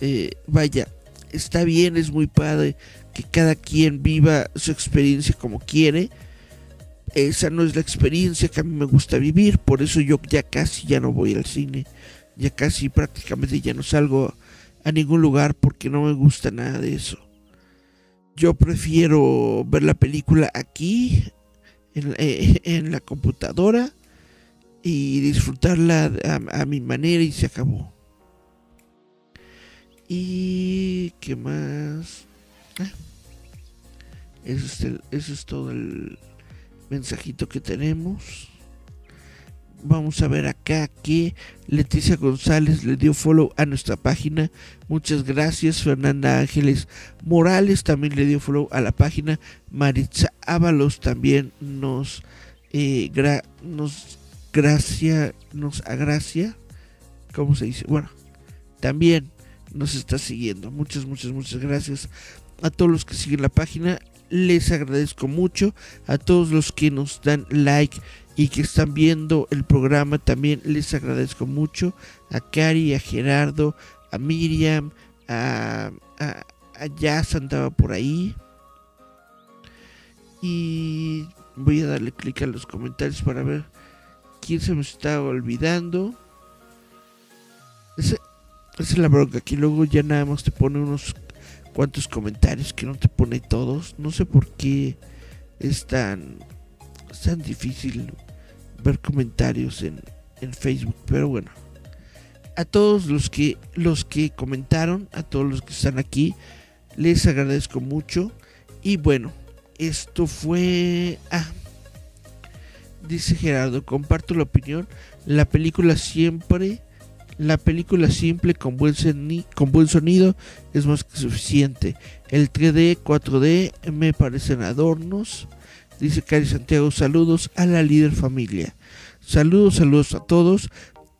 Eh, vaya, está bien, es muy padre que cada quien viva su experiencia como quiere. Esa no es la experiencia que a mí me gusta vivir, por eso yo ya casi ya no voy al cine, ya casi prácticamente ya no salgo a ningún lugar porque no me gusta nada de eso. Yo prefiero ver la película aquí, en, eh, la computadora, y disfrutarla a mi manera y se acabó. ¿Y qué más? Eso es, todo el mensajito que tenemos. Vamos a ver acá que Leticia González le dio follow a nuestra página. Muchas gracias. Fernanda Ángeles Morales también le dio follow a la página. Maritza Ábalos también nos eh, nos gracia, nos agracia, ¿cómo se dice? Bueno, también nos está siguiendo. Muchas, muchas, muchas gracias a todos los que siguen la página. Les agradezco mucho. A todos los que nos dan like y que están viendo el programa también les agradezco mucho. A Cari, a Gerardo, a Miriam, a, a, a Jazz andaba por ahí. Y voy a darle clic a los comentarios para ver quién se me está olvidando. Esa, es la bronca, que luego ya nada más te pone unos cuantos comentarios que no te pone todos. No sé por qué es tan, tan difícil ver comentarios en, en Facebook, pero bueno. A todos los que los que comentaron, a todos los que están aquí, les agradezco mucho. Y bueno, esto fue. Ah, dice Gerardo, comparto la opinión. La película siempre, la película simple con buen, con buen sonido es más que suficiente. El 3D, 4D me parecen adornos. Dice Cari Santiago, saludos a la líder familia. Saludos, saludos a todos.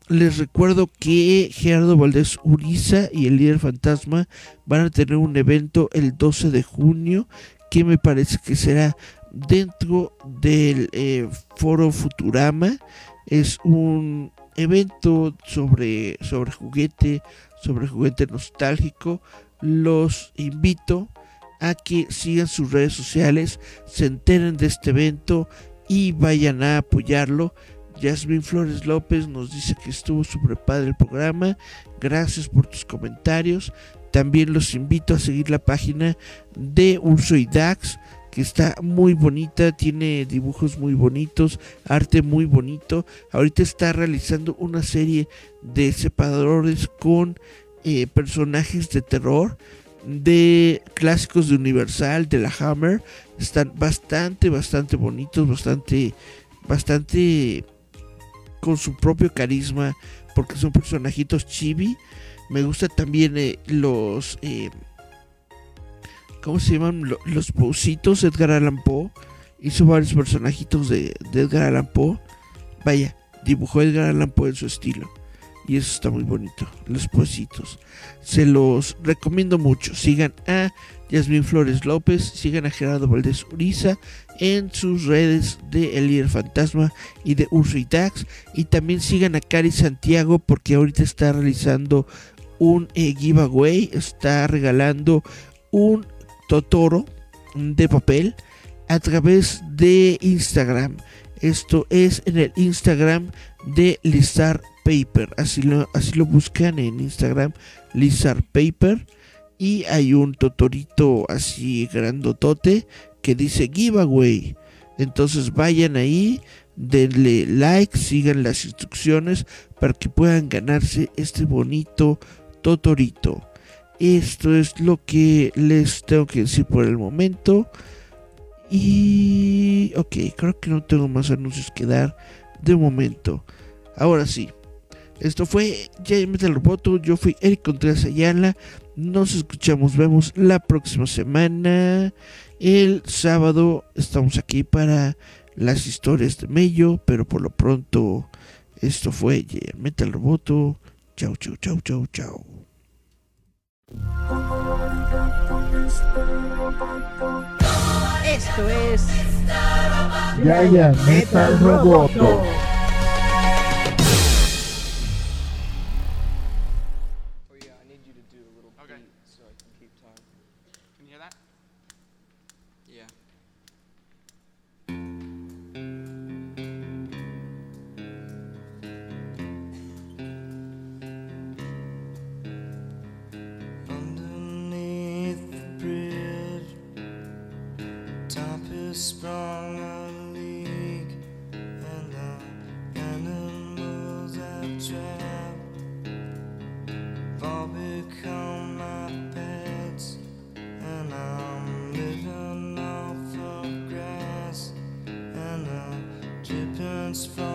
Les recuerdo que Gerardo Valdés Uriza y el líder fantasma van a tener un evento el 12 de junio que me parece que será dentro del eh, foro Futurama. Es un evento sobre, sobre juguete, sobre juguete nostálgico. Los invito a que sigan sus redes sociales, se enteren de este evento y vayan a apoyarlo. Jasmine Flores López nos dice que estuvo súper padre el programa. Gracias por tus comentarios. También los invito a seguir la página de Urso que está muy bonita, tiene dibujos muy bonitos, arte muy bonito. Ahorita está realizando una serie de separadores con eh, personajes de terror de clásicos de Universal, de la Hammer. Están bastante, bastante bonitos, bastante, bastante con su propio carisma, porque son personajitos chibi me gusta también eh, los... Eh, ¿Cómo se llaman? Los pausitos Edgar Allan Poe. Hizo varios personajitos de, Edgar Allan Poe. Vaya, dibujó Edgar Allan Poe en su estilo. Y eso está muy bonito. Los pausitos. Se los recomiendo mucho. Sigan a Yasmin Flores López. Sigan a Gerardo Valdés Uriza en sus redes de El Líder Fantasma y de Urso Dax. Y también sigan a Cari Santiago porque ahorita está realizando un eh, giveaway. Está regalando un Totoro de papel a través de Instagram. Esto es en el Instagram de Lizard Paper. Así lo, así lo buscan en Instagram, Lizard Paper. Y hay un totorito así grandotote que dice giveaway. Entonces vayan ahí, denle like, sigan las instrucciones para que puedan ganarse este bonito Totorito. Esto es lo que les tengo que decir por el momento. Y... Ok, creo que no tengo más anuncios que dar de momento. Ahora sí. Esto fue Ya Metal Roboto. Yo fui Eric Contreras Ayala. Nos escuchamos, vemos la próxima semana. El sábado estamos aquí para las historias de Mello. Pero por lo pronto, esto fue Ya Metal Roboto. Chau, chau, chau, chau, chau. Esto es Yaya Metal Roboto. transform.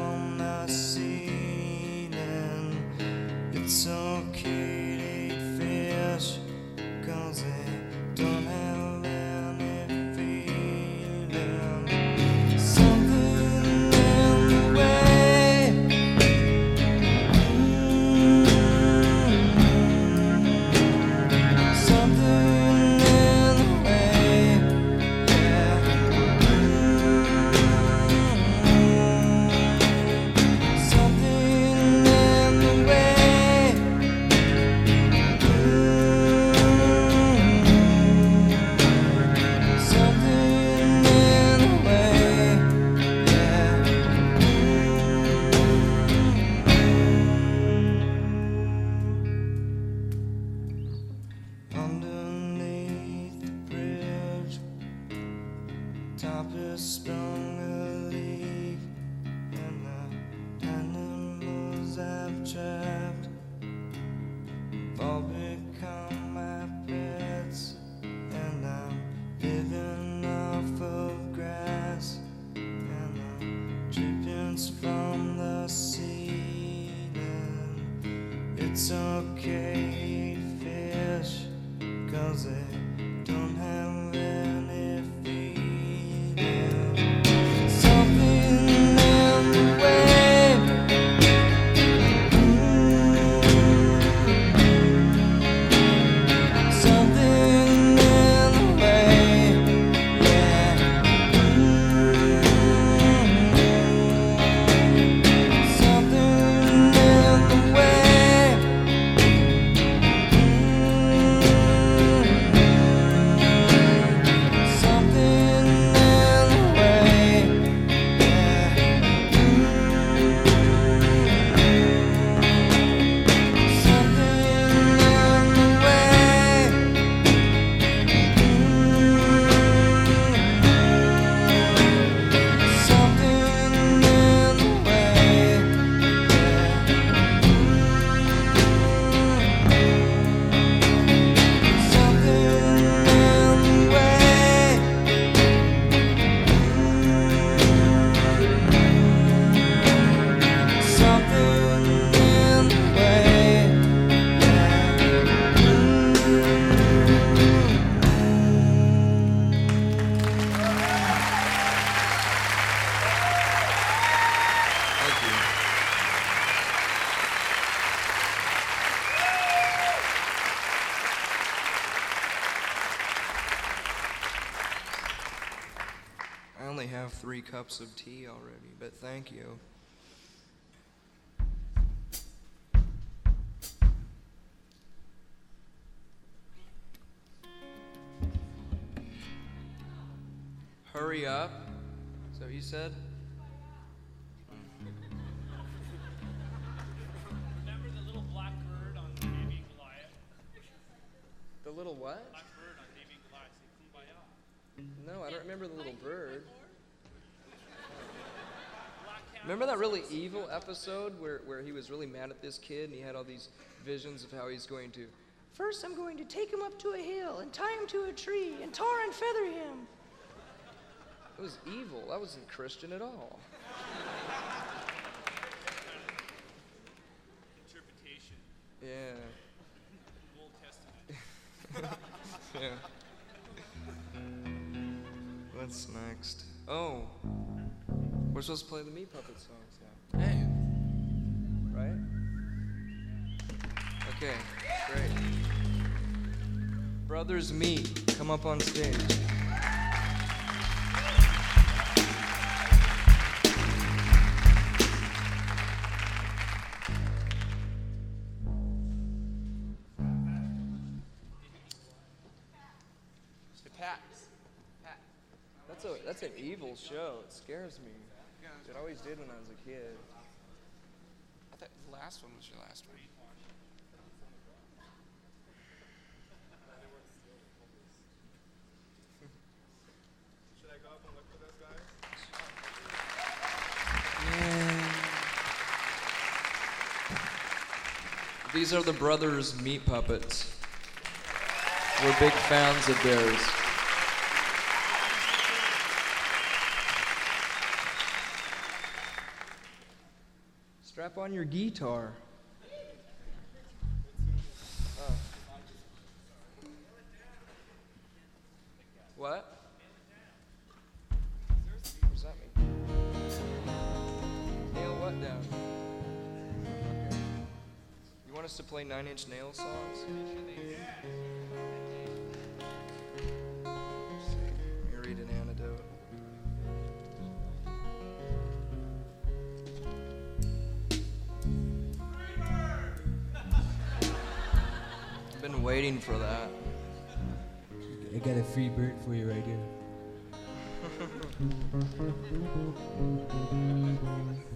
Cups of tea already, but thank you. Hurry up. Is that what you said? Remember the little black bird on Goliath? The little what? Black bird on Goliath. No, I don't remember the little bird. Remember that really evil episode where, where he was really mad at this kid and he had all these visions of how he's going to. First, I'm going to take him up to a hill and tie him to a tree and tar and feather him. It was evil. That wasn't Christian at all. We're supposed to play the Meat Puppet songs now. Hey, right? Okay, great. Brothers Meat, come up on stage. hey, Pat. That's a that's an evil show. It scares me. It always did when I was a kid. I thought the last one was your last one. Should I go up and look for those guys? Yeah. These are the brothers Meat Puppets. We're big fans of theirs. On your guitar. Oh. What? What that mean? Nail what down? Okay. You want us to play Nine Inch Nails songs? For that. I got a free bird for you right here.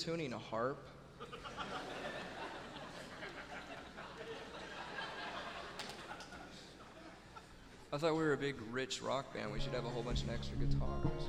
tuning? A harp? I thought we were a big, rich rock band. We should have a whole bunch of extra guitars.